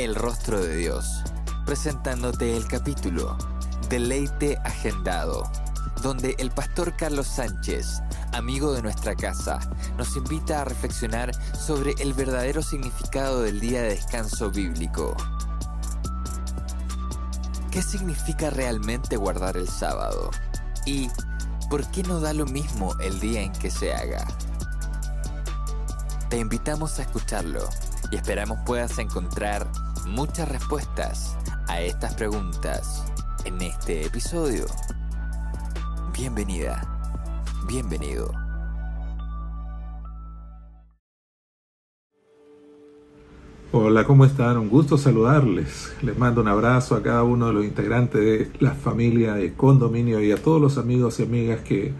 El rostro de Dios, presentándote el capítulo Deleite Agendado, donde el pastor Carlos Sánchez, amigo de nuestra casa, nos invita a reflexionar sobre el verdadero significado del día de descanso bíblico. ¿Qué significa realmente guardar el sábado? ¿Y por qué no da lo mismo el día en que se haga? Te invitamos a escucharlo y esperamos puedas encontrar muchas respuestas a estas preguntas en este episodio. Bienvenida, bienvenido. Hola, ¿cómo están? Un gusto saludarles. Les mando un abrazo a cada uno de los integrantes de la familia de Condominio y a todos los amigos y amigas que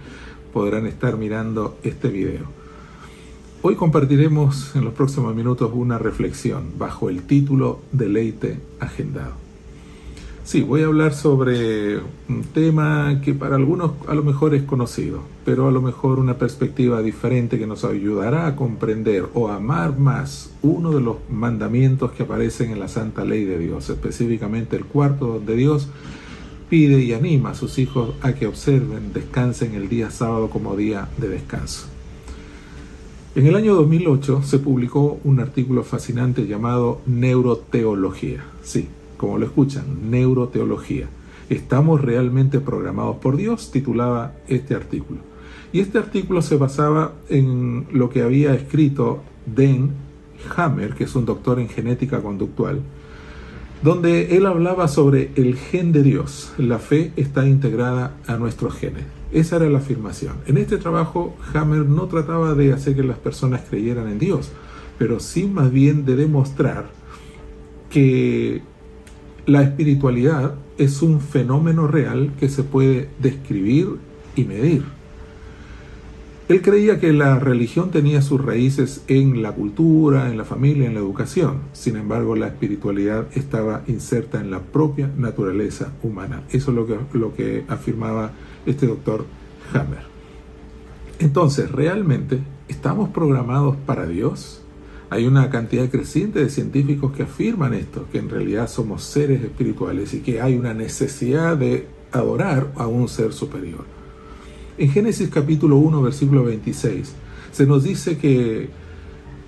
podrán estar mirando este video. Hoy compartiremos en los próximos minutos una reflexión bajo el título Deleite Agendado. Sí, voy a hablar sobre un tema que para algunos a lo mejor es conocido, pero a lo mejor una perspectiva diferente que nos ayudará a comprender o amar más uno de los mandamientos que aparecen en la Santa Ley de Dios, específicamente el cuarto donde Dios pide y anima a sus hijos a que observen, descansen el día sábado como día de descanso. En el año 2008 se publicó un artículo fascinante llamado Neuroteología. Sí, como lo escuchan, Neuroteología. ¿Estamos realmente programados por Dios? titulaba este artículo. Y este artículo se basaba en lo que había escrito Dan Hammer, que es un doctor en genética conductual, donde él hablaba sobre el gen de Dios. La fe está integrada a nuestros genes. Esa era la afirmación. En este trabajo, Hammer no trataba de hacer que las personas creyeran en Dios, pero sí más bien de demostrar que la espiritualidad es un fenómeno real que se puede describir y medir. Él creía que la religión tenía sus raíces en la cultura, en la familia, en la educación. Sin embargo, la espiritualidad estaba inserta en la propia naturaleza humana. Eso es lo que, lo que afirmaba este doctor Hammer. Entonces, ¿realmente estamos programados para Dios? Hay una cantidad creciente de científicos que afirman esto, que en realidad somos seres espirituales y que hay una necesidad de adorar a un ser superior. En Génesis capítulo 1, versículo 26, se nos dice que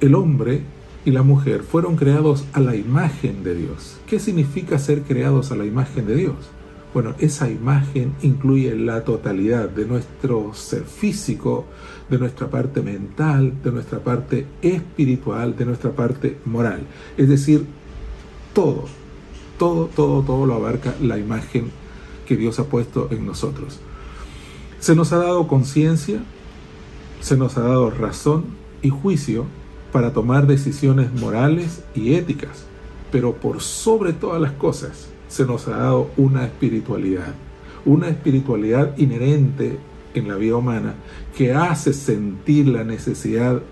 el hombre y la mujer fueron creados a la imagen de Dios. ¿Qué significa ser creados a la imagen de Dios? Bueno, esa imagen incluye la totalidad de nuestro ser físico, de nuestra parte mental, de nuestra parte espiritual, de nuestra parte moral. Es decir, todo, todo, todo, todo lo abarca la imagen que Dios ha puesto en nosotros. Se nos ha dado conciencia, se nos ha dado razón y juicio para tomar decisiones morales y éticas, pero por sobre todas las cosas se nos ha dado una espiritualidad, una espiritualidad inherente en la vida humana que hace sentir la necesidad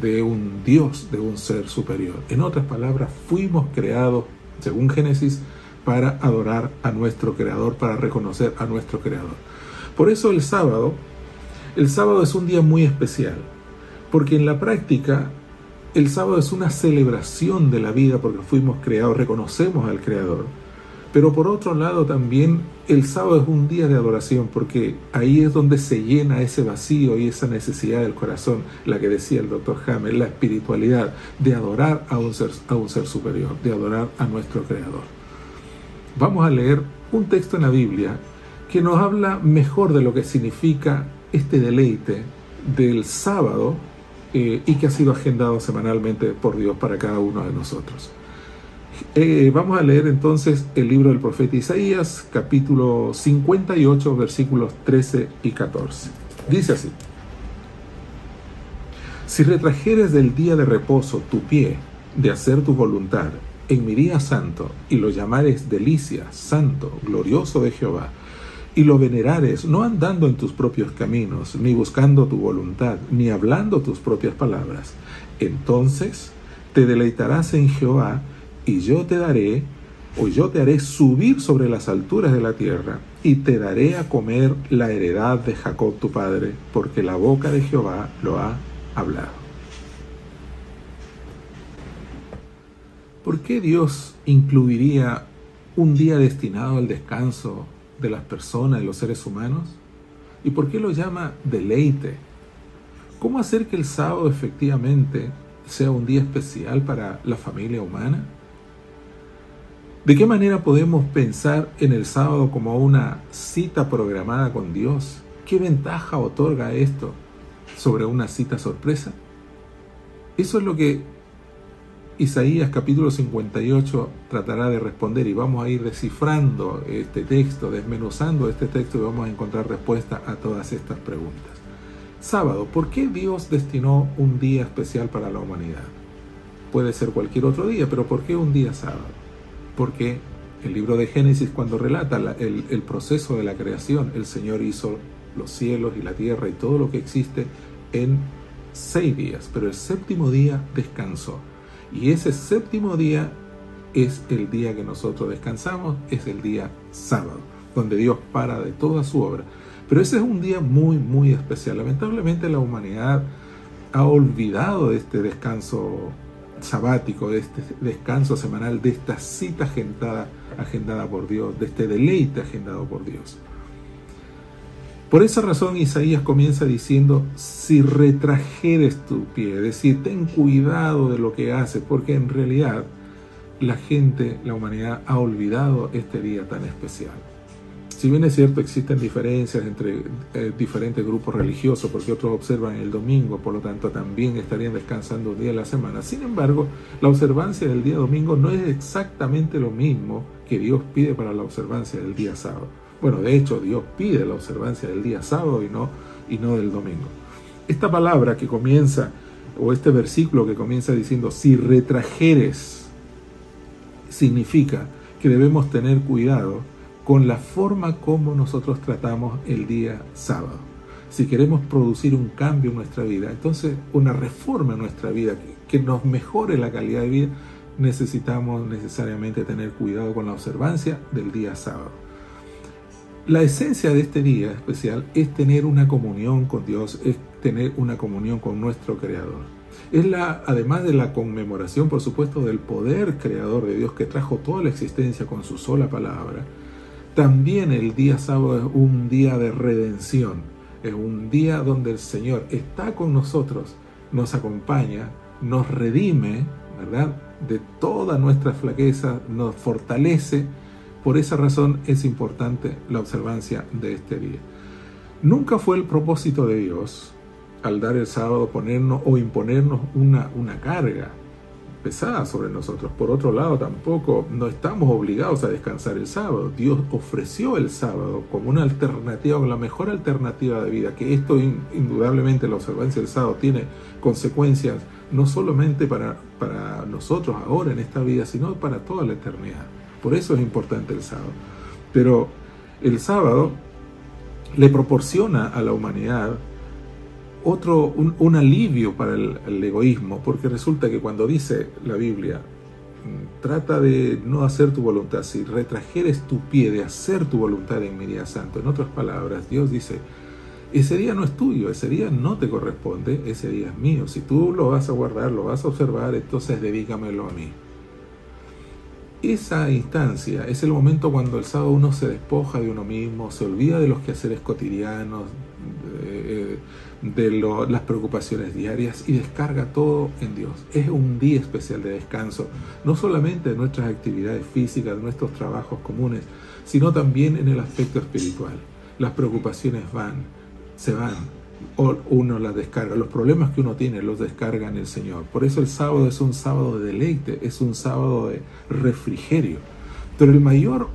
de un Dios, de un ser superior. En otras palabras, fuimos creados, según Génesis, para adorar a nuestro Creador, para reconocer a nuestro Creador. Por eso el sábado, el sábado es un día muy especial, porque en la práctica el sábado es una celebración de la vida porque fuimos creados, reconocemos al Creador. Pero por otro lado también el sábado es un día de adoración porque ahí es donde se llena ese vacío y esa necesidad del corazón, la que decía el doctor Hammer, la espiritualidad de adorar a un ser, a un ser superior, de adorar a nuestro Creador. Vamos a leer un texto en la Biblia que nos habla mejor de lo que significa este deleite del sábado eh, y que ha sido agendado semanalmente por Dios para cada uno de nosotros. Eh, vamos a leer entonces el libro del profeta Isaías, capítulo 58, versículos 13 y 14. Dice así, si retrajeres del día de reposo tu pie de hacer tu voluntad en mi día santo, y lo llamares delicia, santo, glorioso de Jehová, y lo venerares, no andando en tus propios caminos, ni buscando tu voluntad, ni hablando tus propias palabras, entonces te deleitarás en Jehová, y yo te daré, o yo te haré subir sobre las alturas de la tierra, y te daré a comer la heredad de Jacob tu padre, porque la boca de Jehová lo ha hablado. ¿Por qué Dios incluiría un día destinado al descanso de las personas, de los seres humanos? ¿Y por qué lo llama deleite? ¿Cómo hacer que el sábado efectivamente sea un día especial para la familia humana? ¿De qué manera podemos pensar en el sábado como una cita programada con Dios? ¿Qué ventaja otorga esto sobre una cita sorpresa? Eso es lo que Isaías capítulo 58 tratará de responder y vamos a ir descifrando este texto, desmenuzando este texto y vamos a encontrar respuesta a todas estas preguntas. Sábado, ¿por qué Dios destinó un día especial para la humanidad? Puede ser cualquier otro día, pero ¿por qué un día sábado? Porque el libro de Génesis cuando relata el, el, proceso de la creación, el Señor hizo los cielos y la tierra y todo lo que existe en seis días, pero el séptimo día descansó. Y ese séptimo día es el día que nosotros descansamos, es el día sábado, donde Dios para de toda su obra. Pero ese es un día muy, muy especial. Lamentablemente la humanidad ha olvidado este descanso sabático, de este descanso semanal, de esta cita agendada, agendada por Dios, de este deleite agendado por Dios. Por esa razón Isaías comienza diciendo, si retrajeres tu pie, es decir, ten cuidado de lo que haces, porque en realidad la gente, la humanidad ha olvidado este día tan especial. Si bien es cierto, existen diferencias entre eh, diferentes grupos religiosos, porque otros observan el domingo, por lo tanto también estarían descansando un día a la semana. Sin embargo, la observancia del día domingo no es exactamente lo mismo que Dios pide para la observancia del día sábado. Bueno, de hecho, Dios pide la observancia del día sábado y no, y no del domingo. Esta palabra que comienza, o este versículo que comienza diciendo, si retrajeres, significa que debemos tener cuidado con la forma como nosotros tratamos el día sábado. Si queremos producir un cambio en nuestra vida, entonces una reforma en nuestra vida que, nos mejore la calidad de vida, necesitamos necesariamente tener cuidado con la observancia del día sábado. La esencia de este día especial es tener una comunión con Dios, es tener una comunión con nuestro Creador. Es la, además de la conmemoración, por supuesto, del poder creador de Dios que trajo toda la existencia con su sola palabra, también el día sábado es un día de redención, es un día donde el Señor está con nosotros, nos acompaña, nos redime, ¿verdad? De toda nuestra flaqueza, nos fortalece. Por esa razón es importante la observancia de este día. Nunca fue el propósito de Dios al dar el sábado ponernos o imponernos una, una carga, pesada sobre nosotros. Por otro lado, tampoco no estamos obligados a descansar el sábado. Dios ofreció el sábado como una alternativa, la mejor alternativa de vida, que esto indudablemente la observancia del sábado tiene consecuencias no solamente para, para nosotros ahora en esta vida, sino para toda la eternidad. Por eso es importante el sábado. Pero el sábado le proporciona a la humanidad otro, un, alivio para el, egoísmo, porque resulta que cuando dice la Biblia, mm, trata de no hacer tu voluntad, si retrajeres tu pie de hacer tu voluntad en mi día santo, en otras palabras, Dios dice, ese día no es tuyo, ese día no te corresponde, ese día es mío. Si tú lo vas a guardar, lo vas a observar, entonces dedícamelo a mí. Esa instancia es el momento cuando el sábado uno se despoja de uno mismo, se olvida de los quehaceres cotidianos, de, las preocupaciones diarias y descarga todo en Dios. Es un día especial de descanso, no solamente de nuestras actividades físicas, de nuestros trabajos comunes, sino también en el aspecto espiritual. Las preocupaciones van, se van, o uno las descarga. Los problemas que uno tiene los descarga en el Señor. Por eso el sábado es un sábado de deleite, es un sábado de refrigerio. Pero el mayor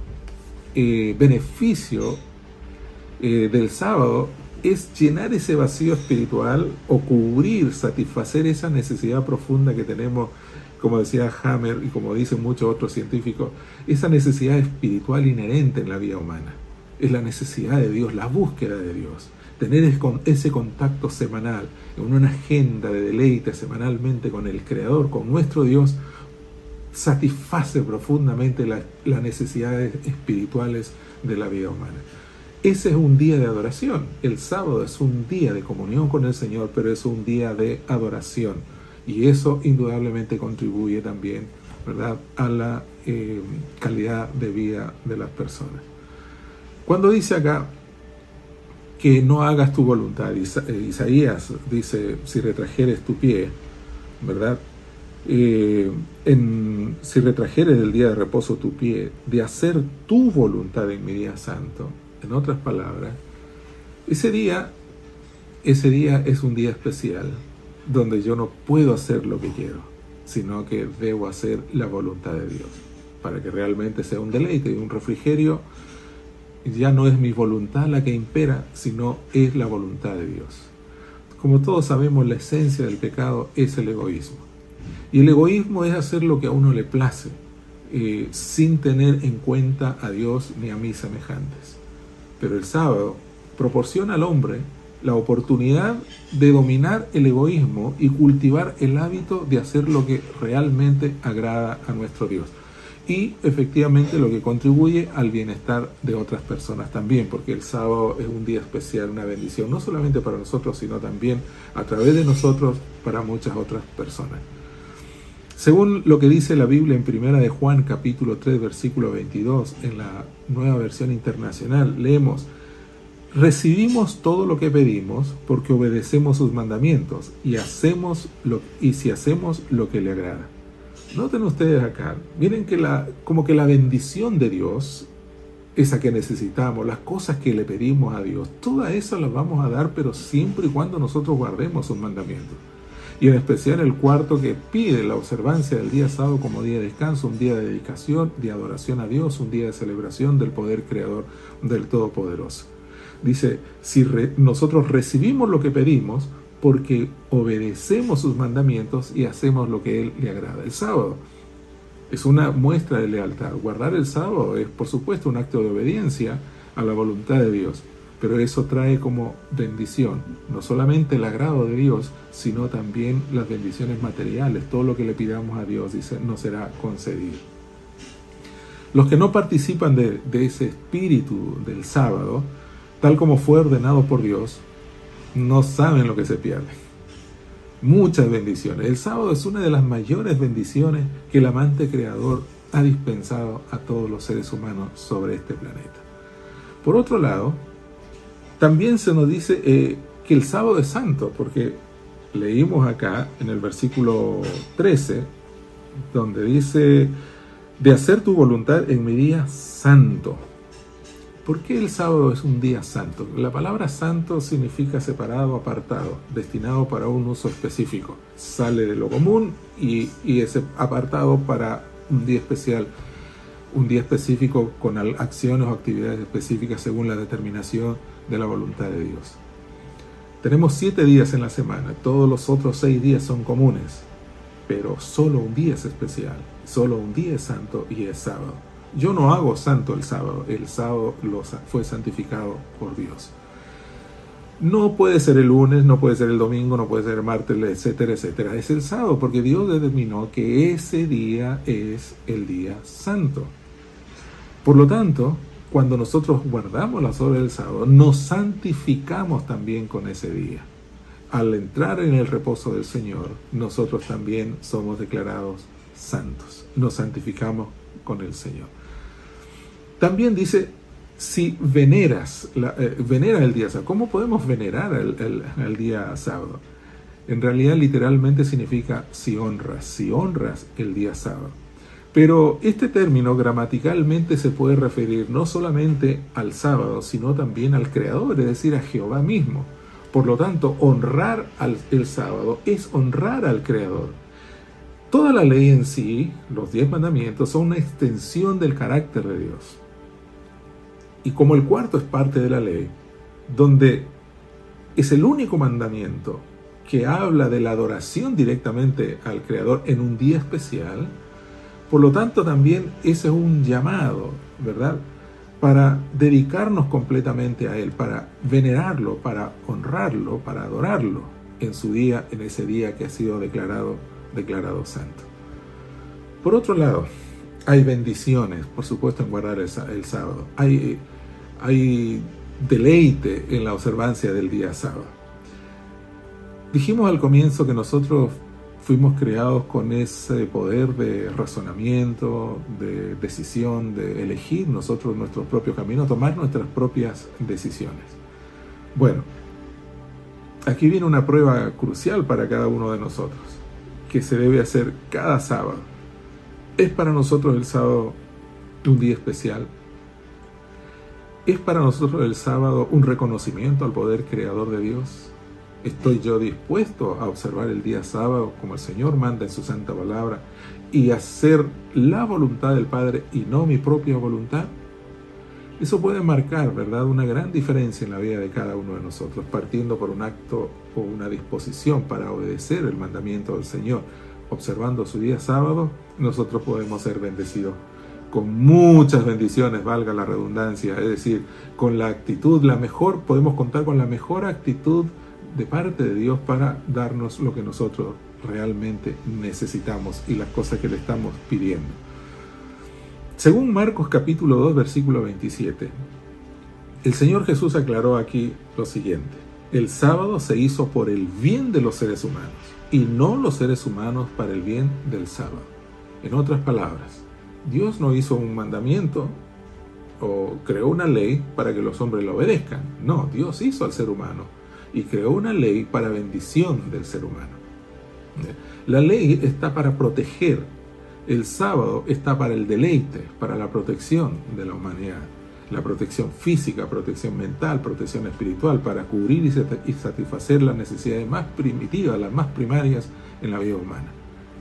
eh, beneficio eh, del sábado es llenar ese vacío espiritual o cubrir, satisfacer esa necesidad profunda que tenemos, como decía Hammer y como dicen muchos otros científicos, esa necesidad espiritual inherente en la vida humana. Es la necesidad de Dios, la búsqueda de Dios. Tener ese contacto semanal, en una agenda de deleite semanalmente con el Creador, con nuestro Dios, satisface profundamente las necesidades espirituales de la vida humana. Ese es un día de adoración. El sábado es un día de comunión con el Señor, pero es un día de adoración. Y eso indudablemente contribuye también ¿verdad? a la eh, calidad de vida de las personas. Cuando dice acá que no hagas tu voluntad, eh, Isaías dice, si retrajeres tu pie, ¿verdad? Eh, en, si retrajeres del día de reposo tu pie, de hacer tu voluntad en mi día santo, en otras palabras, ese día, ese día es un día especial donde yo no puedo hacer lo que quiero, sino que debo hacer la voluntad de Dios, para que realmente sea un deleite y un refrigerio. Ya no es mi voluntad la que impera, sino es la voluntad de Dios. Como todos sabemos, la esencia del pecado es el egoísmo. Y el egoísmo es hacer lo que a uno le place, eh, sin tener en cuenta a Dios ni a mis semejantes. Pero el sábado proporciona al hombre la oportunidad de dominar el egoísmo y cultivar el hábito de hacer lo que realmente agrada a nuestro Dios. Y efectivamente lo que contribuye al bienestar de otras personas también, porque el sábado es un día especial, una bendición, no solamente para nosotros, sino también a través de nosotros para muchas otras personas. Según lo que dice la Biblia en Primera de Juan capítulo 3 versículo 22 en la nueva versión internacional, leemos, recibimos todo lo que pedimos porque obedecemos sus mandamientos y hacemos lo y si hacemos lo que le agrada. Noten ustedes acá, miren que la como que la bendición de Dios esa que necesitamos, las cosas que le pedimos a Dios, todas esas las vamos a dar, pero siempre y cuando nosotros guardemos sus mandamientos y en especial el cuarto que pide la observancia del día sábado como día de descanso, un día de dedicación, de adoración a Dios, un día de celebración del poder creador del Todopoderoso. Dice, si nosotros recibimos lo que pedimos porque obedecemos sus mandamientos y hacemos lo que Él le agrada. El sábado es una muestra de lealtad. Guardar el sábado es, por supuesto, un acto de obediencia a la voluntad de Dios pero eso trae como bendición, no solamente el agrado de Dios, sino también las bendiciones materiales, todo lo que le pidamos a Dios dice, nos será concedido. Los que no participan de, de ese espíritu del sábado, tal como fue ordenado por Dios, no saben lo que se pierde. Muchas bendiciones. El sábado es una de las mayores bendiciones que el amante creador ha dispensado a todos los seres humanos sobre este planeta. Por otro lado, también se nos dice eh, que el sábado es santo, porque leímos acá en el versículo 13, donde dice, de hacer tu voluntad en mi día santo. ¿Por qué el sábado es un día santo? La palabra santo significa separado, apartado, destinado para un uso específico. Sale de lo común y, y es apartado para un día especial, un día específico con acciones o actividades específicas según la determinación de la voluntad de Dios. Tenemos siete días en la semana, todos los otros seis días son comunes, pero solo un día es especial, solo un día es santo y es sábado. Yo no hago santo el sábado, el sábado fue santificado por Dios. No puede ser el lunes, no puede ser el domingo, no puede ser el martes, etcétera, etcétera. Es el sábado porque Dios determinó que ese día es el día santo. Por lo tanto, cuando nosotros guardamos las horas del sábado, nos santificamos también con ese día. Al entrar en el reposo del Señor, nosotros también somos declarados santos. Nos santificamos con el Señor. También dice, si veneras, eh, venera el día sábado, ¿cómo podemos venerar el día sábado? En realidad literalmente significa si honras, si honras el día sábado. Pero este término gramaticalmente se puede referir no solamente al sábado, sino también al Creador, es decir, a Jehová mismo. Por lo tanto, honrar al, el sábado es honrar al Creador. Toda la ley en sí, los diez mandamientos, son una extensión del carácter de Dios. Y como el cuarto es parte de la ley, donde es el único mandamiento que habla de la adoración directamente al Creador en un día especial, por lo tanto también ese es un llamado, ¿verdad? Para dedicarnos completamente a Él, para venerarlo, para honrarlo, para adorarlo en su día, en ese día que ha sido declarado, declarado santo. Por otro lado, hay bendiciones, por supuesto, en guardar el, sábado. Hay, hay deleite en la observancia del día sábado. Dijimos al comienzo que nosotros fuimos creados con ese poder de razonamiento, de decisión, de elegir nosotros nuestro propio camino, tomar nuestras propias decisiones. Bueno, aquí viene una prueba crucial para cada uno de nosotros, que se debe hacer cada sábado. ¿Es para nosotros el sábado un día especial? ¿Es para nosotros el sábado un reconocimiento al poder creador de Dios? ¿Estoy yo dispuesto a observar el día sábado como el Señor manda en su santa palabra y hacer la voluntad del Padre y no mi propia voluntad? Eso puede marcar, ¿verdad?, una gran diferencia en la vida de cada uno de nosotros, partiendo por un acto o una disposición para obedecer el mandamiento del Señor observando su día sábado, nosotros podemos ser bendecidos con muchas bendiciones, valga la redundancia, es decir, con la actitud, la mejor, podemos contar con la mejor actitud de parte de Dios para darnos lo que nosotros realmente necesitamos y las cosas que le estamos pidiendo. Según Marcos capítulo 2 versículo 27, el Señor Jesús aclaró aquí lo siguiente, el sábado se hizo por el bien de los seres humanos y no los seres humanos para el bien del sábado. En otras palabras, Dios no hizo un mandamiento o creó una ley para que los hombres lo obedezcan. No, Dios hizo al ser humano y creó una ley para bendición del ser humano. La ley está para proteger, el sábado está para el deleite, para la protección de la humanidad la protección física, protección mental, protección espiritual, para cubrir y satisfacer las necesidades más primitivas, las más primarias en la vida humana.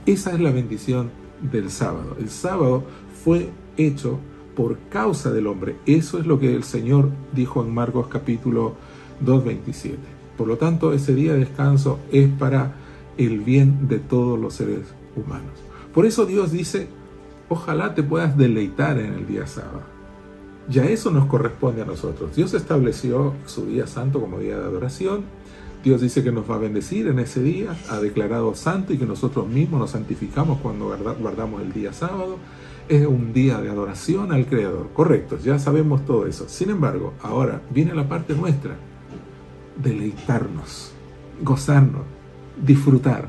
Esa es la bendición del sábado. El sábado fue hecho por causa del hombre. Eso es lo que el Señor dijo en Marcos capítulo 2.27. Por lo tanto, ese día de descanso es para el bien de todos los seres humanos. Por eso Dios dice, ojalá te puedas deleitar en el día sábado. Ya eso nos corresponde a nosotros. Dios estableció su día santo como día de adoración. Dios dice que nos va a bendecir en ese día, ha declarado santo y que nosotros mismos nos santificamos cuando guardamos el día sábado. Es un día de adoración al Creador. Correcto, ya sabemos todo eso. Sin embargo, ahora viene la parte nuestra. Deleitarnos, gozarnos, disfrutar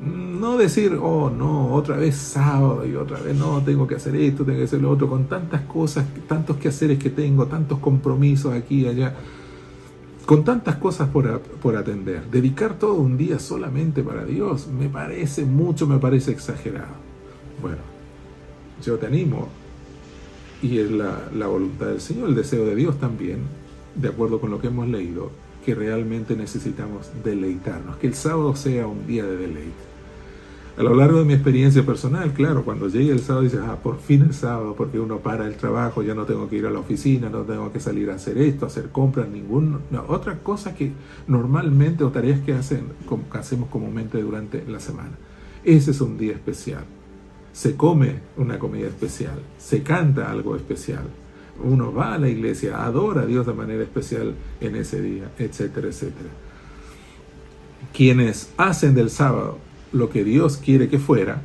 no decir, oh no, otra vez sábado y otra vez no, tengo que hacer esto, tengo que hacer lo otro, con tantas cosas, tantos quehaceres que tengo, tantos compromisos aquí y allá, con tantas cosas por, por atender. Dedicar todo un día solamente para Dios me parece mucho, me parece exagerado. Bueno, yo te animo, y es la, la voluntad del Señor, el deseo de Dios también, de acuerdo con lo que hemos leído, que realmente necesitamos deleitarnos, que el sábado sea un día de deleite. A lo largo de mi experiencia personal, claro, cuando llegue el sábado dices, ah, por fin el sábado, porque uno para el trabajo, ya no tengo que ir a la oficina, no tengo que salir a hacer esto, hacer compras, ninguna otra cosa que normalmente o tareas que, hacen, que hacemos comúnmente durante la semana. Ese es un día especial. Se come una comida especial, se canta algo especial, uno va a la iglesia, adora a Dios de manera especial en ese día, etcétera, etcétera. Quienes hacen del sábado lo que Dios quiere que fuera,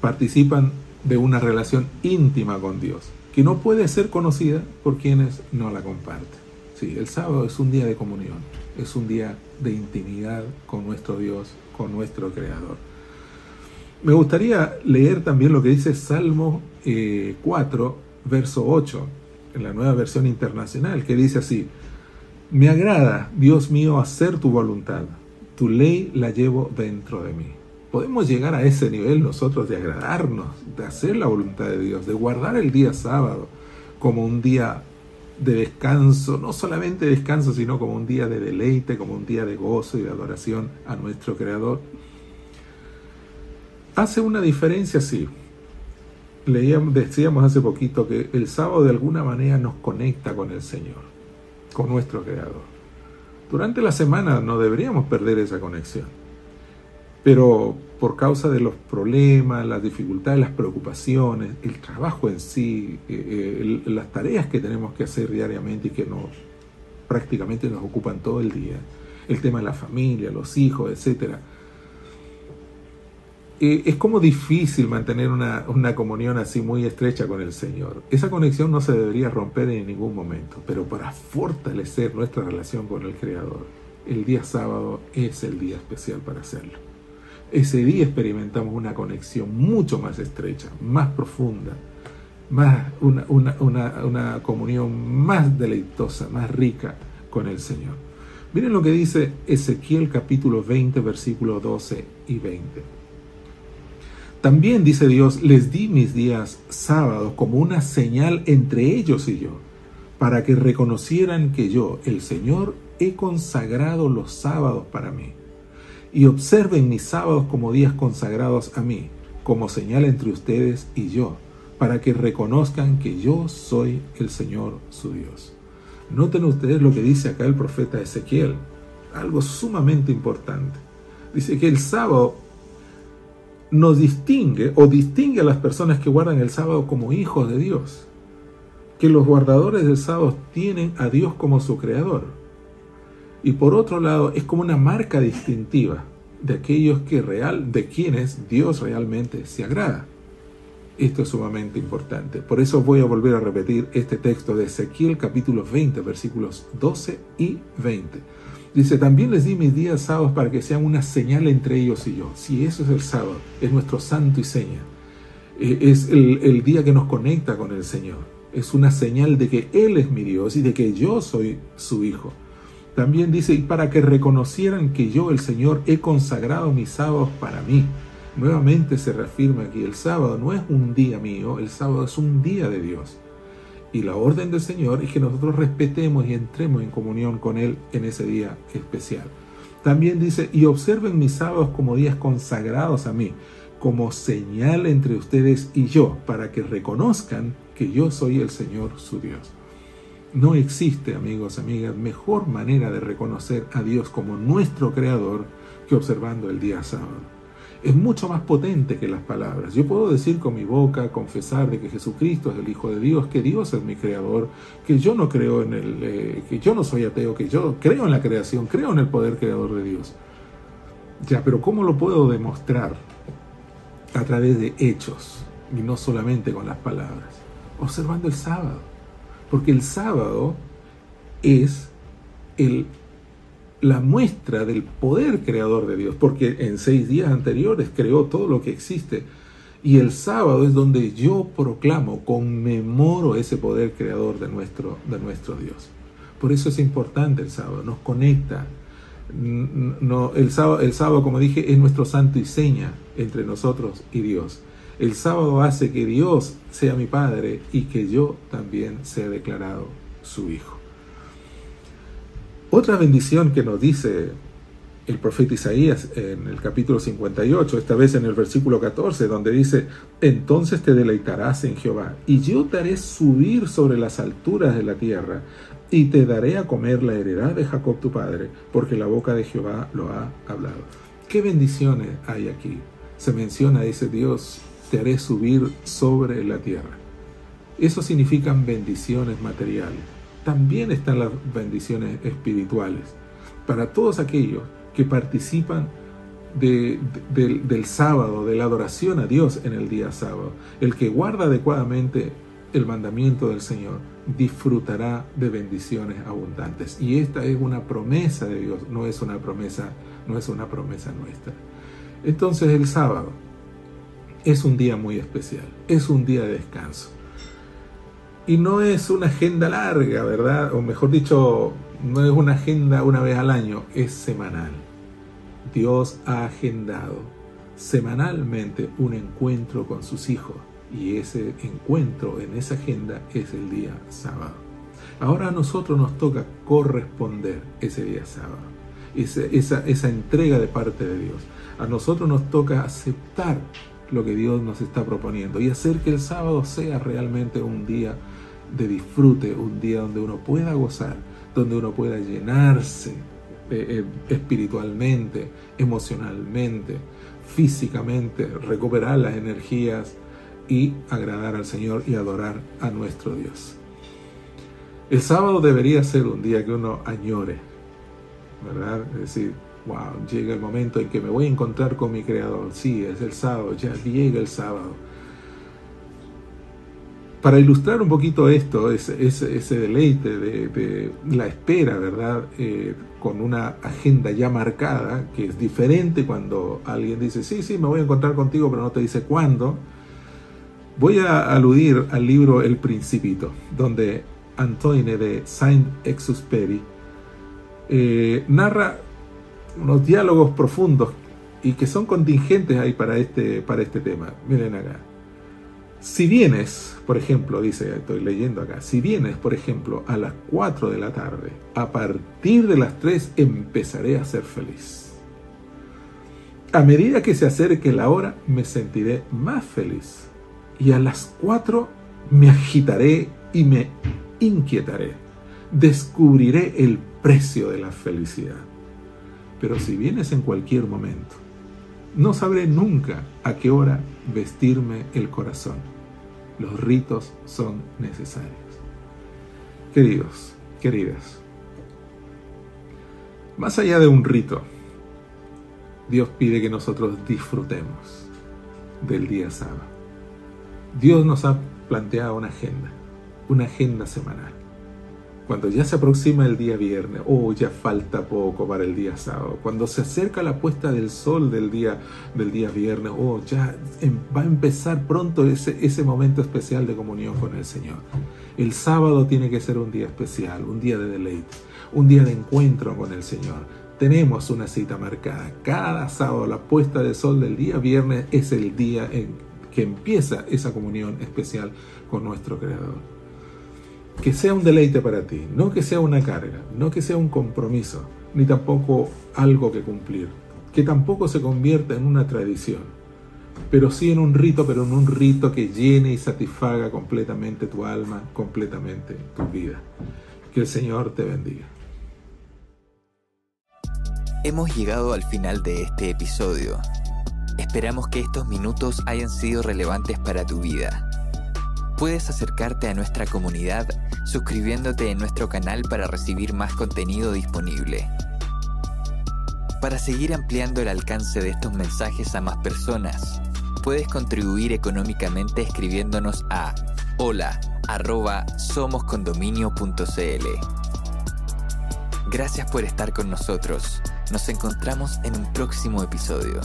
participan de una relación íntima con Dios, que no puede ser conocida por quienes no la comparten. Sí, el sábado es un día de comunión, es un día de intimidad con nuestro Dios, con nuestro Creador. Me gustaría leer también lo que dice Salmo 4, eh, verso 8, en la nueva versión internacional, que dice así, me agrada, Dios mío, hacer tu voluntad, tu ley la llevo dentro de mí podemos llegar a ese nivel nosotros de agradarnos, de hacer la voluntad de Dios, de guardar el día sábado como un día de descanso, no solamente descanso, sino como un día de deleite, como un día de gozo y de adoración a nuestro Creador. Hace una diferencia, sí. Leíamos, decíamos hace poquito que el sábado de alguna manera nos conecta con el Señor, con nuestro Creador. Durante la semana no deberíamos perder esa conexión. Pero por causa de los problemas, las dificultades, las preocupaciones, el trabajo en sí, eh, eh, las tareas que tenemos que hacer diariamente y que nos prácticamente nos ocupan todo el día, el tema de la familia, los hijos, etcétera, eh, es como difícil mantener una, comunión así muy estrecha con el Señor. Esa conexión no se debería romper en ningún momento, pero para fortalecer nuestra relación con el Creador, el día sábado es el día especial para hacerlo ese día experimentamos una conexión mucho más estrecha, más profunda, más una, una, comunión más deleitosa, más rica con el Señor. Miren lo que dice Ezequiel capítulo 20, versículos 12 y 20. También dice Dios, les di mis días sábados como una señal entre ellos y yo, para que reconocieran que yo, el Señor, he consagrado los sábados para mí y observen mis sábados como días consagrados a mí, como señal entre ustedes y yo, para que reconozcan que yo soy el Señor su Dios. Noten ustedes lo que dice acá el profeta Ezequiel, algo sumamente importante. Dice que el sábado nos distingue o distingue a las personas que guardan el sábado como hijos de Dios. Que los guardadores del sábado tienen a Dios como su creador y por otro lado es como una marca distintiva de aquellos que real, de quienes Dios realmente se agrada. Esto es sumamente importante. Por eso voy a volver a repetir este texto de Ezequiel capítulo 20, versículos 12 y 20. Dice, también les di mis días sábados para que sean una señal entre ellos y yo. Si eso es el sábado, es nuestro santo y seña. Eh, es el, el día que nos conecta con el Señor. Es una señal de que Él es mi Dios y de que yo soy su Hijo. También dice, y para que reconocieran que yo, el Señor, he consagrado mis sábados para mí. Nuevamente se reafirma que el sábado no es un día mío, el sábado es un día de Dios. Y la orden del Señor es que nosotros respetemos y entremos en comunión con Él en ese día especial. También dice, y observen mis sábados como días consagrados a mí, como señal entre ustedes y yo, para que reconozcan que yo soy el Señor su Dios. No existe, amigos, amigas, mejor manera de reconocer a Dios como nuestro creador que observando el día sábado. Es mucho más potente que las palabras. Yo puedo decir con mi boca, confesar de que Jesucristo es el Hijo de Dios, que Dios es mi creador, que yo no creo en el, eh, que yo no soy ateo, que yo creo en la creación, creo en el poder creador de Dios. Ya, pero ¿cómo lo puedo demostrar? A través de hechos y no solamente con las palabras. Observando el sábado porque el sábado es el, la muestra del poder creador de Dios, porque en seis días anteriores creó todo lo que existe. Y el sábado es donde yo proclamo, conmemoro ese poder creador de nuestro, de nuestro Dios. Por eso es importante el sábado, nos conecta. No, el, sábado, el sábado, como dije, es nuestro santo y seña entre nosotros y Dios. El sábado hace que Dios sea mi Padre y que yo también sea declarado su Hijo. Otra bendición que nos dice el profeta Isaías en el capítulo 58, esta vez en el versículo 14, donde dice, entonces te deleitarás en Jehová, y yo te haré subir sobre las alturas de la tierra, y te daré a comer la heredad de Jacob tu padre, porque la boca de Jehová lo ha hablado. ¿Qué bendiciones hay aquí? Se menciona, dice Dios, te haré subir sobre la tierra. Eso significan bendiciones materiales. También están las bendiciones espirituales. Para todos aquellos que participan del sábado, de la adoración a Dios en el día sábado, el que guarda adecuadamente el mandamiento del Señor disfrutará de bendiciones abundantes. Y esta es una promesa de Dios, no es una promesa, no es una promesa nuestra. Entonces el sábado es un día muy especial, es un día de descanso. Y no es una agenda larga, ¿verdad? O mejor dicho, no es una agenda una vez al año, es semanal. Dios ha agendado semanalmente un encuentro con sus hijos y ese encuentro en esa agenda es el día sábado. Ahora a nosotros nos toca corresponder ese día sábado, esa, esa, entrega de parte de Dios. A nosotros nos toca aceptar lo que Dios nos está proponiendo y hacer que el sábado sea realmente un día de disfrute, un día donde uno pueda gozar, donde uno pueda llenarse eh, espiritualmente, emocionalmente, físicamente, recuperar las energías y agradar al Señor y adorar a nuestro Dios. El sábado debería ser un día que uno añore, ¿verdad? Es decir, wow, llega el momento en que me voy a encontrar con mi Creador. Sí, es el sábado, ya llega el sábado. Para ilustrar un poquito esto, ese, deleite de, la espera, ¿verdad? Eh, con una agenda ya marcada, que es diferente cuando alguien dice, sí, sí, me voy a encontrar contigo, pero no te dice cuándo. Voy a aludir al libro El Principito, donde Antoine de Saint-Exupéry eh, narra unos diálogos profundos y que son contingentes ahí para este, para este tema. Miren acá. Si vienes, por ejemplo, dice, estoy leyendo acá, si vienes, por ejemplo, a las 4 de la tarde, a partir de las 3 empezaré a ser feliz. A medida que se acerque la hora, me sentiré más feliz. Y a las 4 me agitaré y me inquietaré. Descubriré el precio de la felicidad. Pero si vienes en cualquier momento, no sabré nunca a qué hora vestirme el corazón. Los ritos son necesarios. Queridos, queridas, más allá de un rito, Dios pide que nosotros disfrutemos del día sábado. Dios nos ha planteado una agenda, una agenda semanal. Cuando ya se aproxima el día viernes, oh, ya falta poco para el día sábado. Cuando se acerca la puesta del sol del día, del día viernes, oh, ya em, va a empezar pronto ese, ese momento especial de comunión con el Señor. El sábado tiene que ser un día especial, un día de deleite, un día de encuentro con el Señor. Tenemos una cita marcada. Cada sábado, la puesta del sol del día viernes es el día en que empieza esa comunión especial con nuestro Creador que sea un deleite para ti, no que sea una carga, no que sea un compromiso, ni tampoco algo que cumplir, que tampoco se convierta en una tradición, pero sí en un rito, pero en un rito que llene y satisfaga completamente tu alma, completamente tu vida. Que el Señor te bendiga. Hemos llegado al final de este episodio. Esperamos que estos minutos hayan sido relevantes para tu vida. Puedes acercarte a nuestra comunidad suscribiéndote en nuestro canal para recibir más contenido disponible. Para seguir ampliando el alcance de estos mensajes a más personas, puedes contribuir económicamente escribiéndonos a hola Gracias por estar con nosotros. Nos encontramos en un próximo episodio.